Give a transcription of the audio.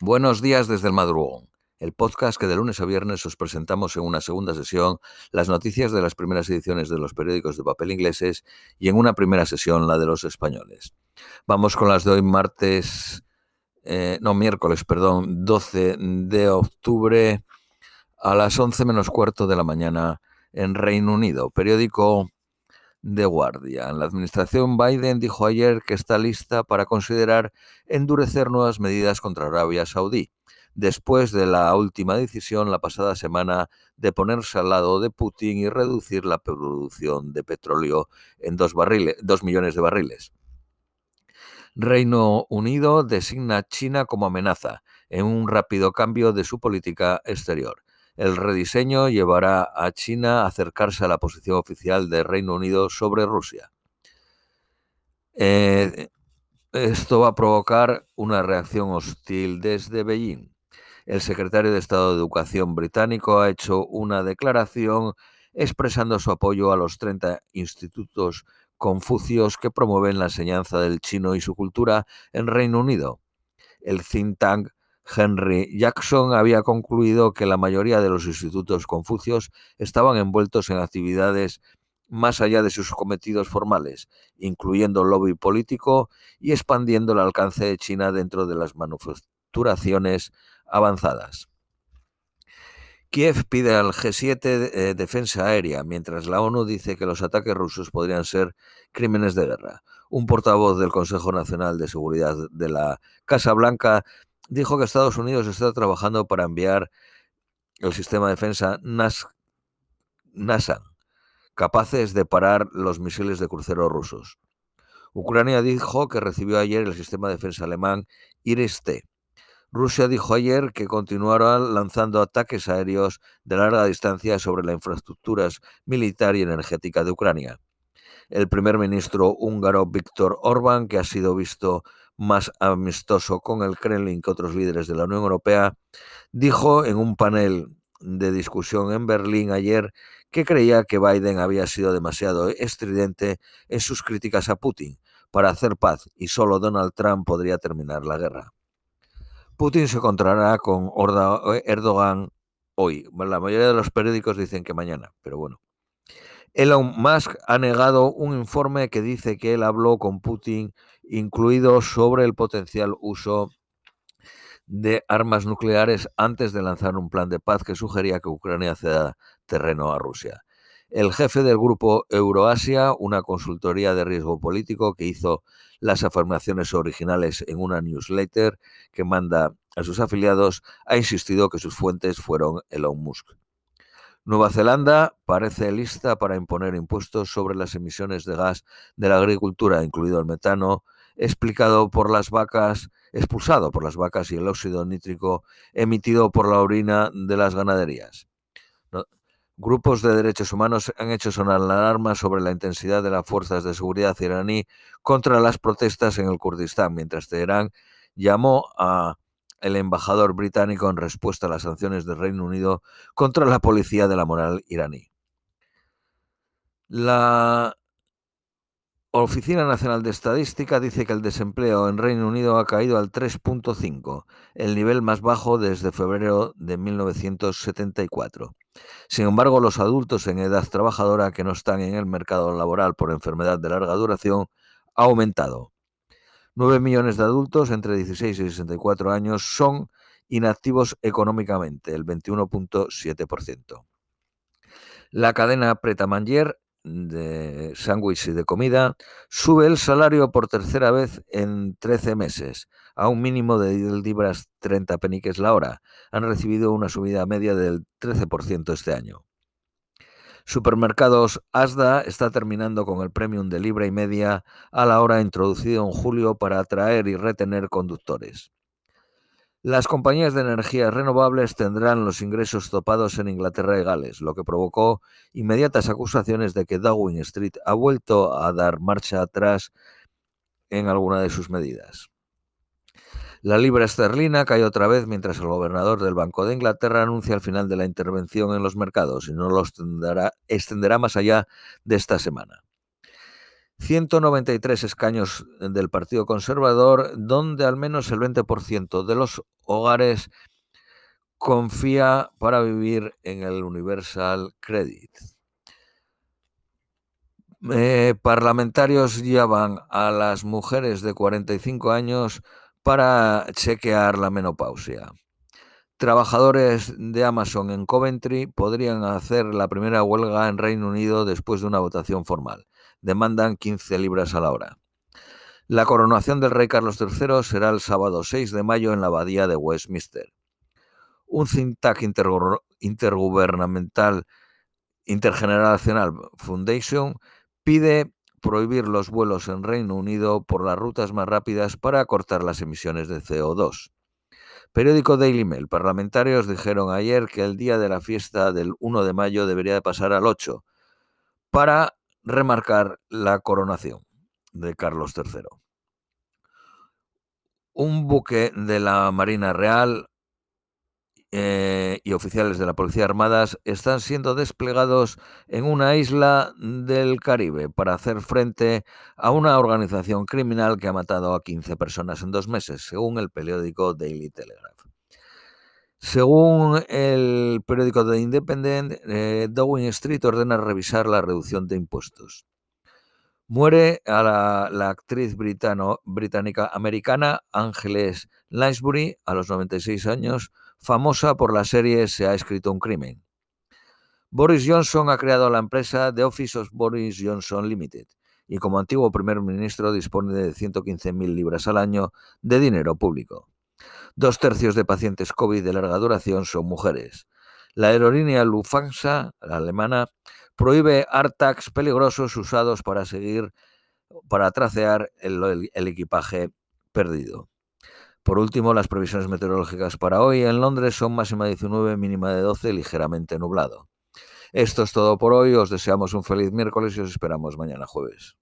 Buenos días desde el madrugón, el podcast que de lunes a viernes os presentamos en una segunda sesión las noticias de las primeras ediciones de los periódicos de papel ingleses y en una primera sesión la de los españoles. Vamos con las de hoy martes, eh, no miércoles, perdón, 12 de octubre a las 11 menos cuarto de la mañana en Reino Unido. Periódico de guardia. La administración Biden dijo ayer que está lista para considerar endurecer nuevas medidas contra Arabia Saudí, después de la última decisión la pasada semana de ponerse al lado de Putin y reducir la producción de petróleo en dos, barriles, dos millones de barriles. Reino Unido designa a China como amenaza en un rápido cambio de su política exterior. El rediseño llevará a China a acercarse a la posición oficial de Reino Unido sobre Rusia. Eh, esto va a provocar una reacción hostil desde Beijing. El secretario de Estado de Educación británico ha hecho una declaración expresando su apoyo a los 30 institutos confucios que promueven la enseñanza del chino y su cultura en Reino Unido. El think tank Henry Jackson había concluido que la mayoría de los institutos confucios estaban envueltos en actividades más allá de sus cometidos formales, incluyendo lobby político y expandiendo el alcance de China dentro de las manufacturaciones avanzadas. Kiev pide al G7 eh, defensa aérea, mientras la ONU dice que los ataques rusos podrían ser crímenes de guerra. Un portavoz del Consejo Nacional de Seguridad de la Casa Blanca dijo que Estados Unidos está trabajando para enviar el sistema de defensa NAS, NASAM, capaces de parar los misiles de crucero rusos. Ucrania dijo que recibió ayer el sistema de defensa alemán Iris-T. Rusia dijo ayer que continuará lanzando ataques aéreos de larga distancia sobre las infraestructuras militar y energética de Ucrania. El primer ministro húngaro Víctor Orbán, que ha sido visto más amistoso con el Kremlin que otros líderes de la Unión Europea, dijo en un panel de discusión en Berlín ayer que creía que Biden había sido demasiado estridente en sus críticas a Putin para hacer paz y solo Donald Trump podría terminar la guerra. Putin se encontrará con Erdogan hoy. La mayoría de los periódicos dicen que mañana, pero bueno. Elon Musk ha negado un informe que dice que él habló con Putin incluido sobre el potencial uso de armas nucleares antes de lanzar un plan de paz que sugería que Ucrania ceda terreno a Rusia. El jefe del grupo Euroasia, una consultoría de riesgo político que hizo las afirmaciones originales en una newsletter que manda a sus afiliados, ha insistido que sus fuentes fueron Elon Musk. Nueva Zelanda parece lista para imponer impuestos sobre las emisiones de gas de la agricultura, incluido el metano, explicado por las vacas, expulsado por las vacas y el óxido nítrico emitido por la orina de las ganaderías. Grupos de derechos humanos han hecho sonar la alarma sobre la intensidad de las fuerzas de seguridad iraní contra las protestas en el Kurdistán, mientras Teherán llamó a el embajador británico en respuesta a las sanciones del Reino Unido contra la policía de la moral iraní. La Oficina Nacional de Estadística dice que el desempleo en Reino Unido ha caído al 3.5, el nivel más bajo desde febrero de 1974. Sin embargo, los adultos en edad trabajadora que no están en el mercado laboral por enfermedad de larga duración ha aumentado. 9 millones de adultos entre 16 y 64 años son inactivos económicamente, el 21.7%. La cadena Manger de sándwich y de comida, sube el salario por tercera vez en 13 meses, a un mínimo de 10 libras 30 peniques la hora. Han recibido una subida media del 13% este año. Supermercados Asda está terminando con el premium de libra y media a la hora introducido en julio para atraer y retener conductores. Las compañías de energías renovables tendrán los ingresos topados en Inglaterra y Gales, lo que provocó inmediatas acusaciones de que Downing Street ha vuelto a dar marcha atrás en alguna de sus medidas. La libra esterlina cae otra vez mientras el gobernador del Banco de Inglaterra anuncia el final de la intervención en los mercados y no lo extenderá, extenderá más allá de esta semana. 193 escaños del Partido Conservador, donde al menos el 20% de los hogares confía para vivir en el Universal Credit. Eh, parlamentarios llevan a las mujeres de 45 años para chequear la menopausia. Trabajadores de Amazon en Coventry podrían hacer la primera huelga en Reino Unido después de una votación formal. Demandan 15 libras a la hora. La coronación del rey Carlos III será el sábado 6 de mayo en la abadía de Westminster. Un think intergubernamental Intergeneracional Foundation pide prohibir los vuelos en Reino Unido por las rutas más rápidas para cortar las emisiones de CO2. Periódico Daily Mail. Parlamentarios dijeron ayer que el día de la fiesta del 1 de mayo debería de pasar al 8 para remarcar la coronación de Carlos III. Un buque de la Marina Real eh, y oficiales de la Policía Armadas están siendo desplegados en una isla del Caribe para hacer frente a una organización criminal que ha matado a 15 personas en dos meses, según el periódico Daily Telegraph. Según el periódico The Independent, eh, Street ordena revisar la reducción de impuestos. Muere a la, la actriz britano, británica americana Ángeles Lansbury a los 96 años famosa por la serie Se ha escrito un crimen. Boris Johnson ha creado la empresa The Office of Boris Johnson Limited y como antiguo primer ministro dispone de 115.000 libras al año de dinero público. Dos tercios de pacientes COVID de larga duración son mujeres. La aerolínea Lufthansa, la alemana, prohíbe AirTags peligrosos usados para seguir, para tracear el equipaje perdido. Por último, las previsiones meteorológicas para hoy en Londres son máxima de 19, mínima de 12, ligeramente nublado. Esto es todo por hoy, os deseamos un feliz miércoles y os esperamos mañana jueves.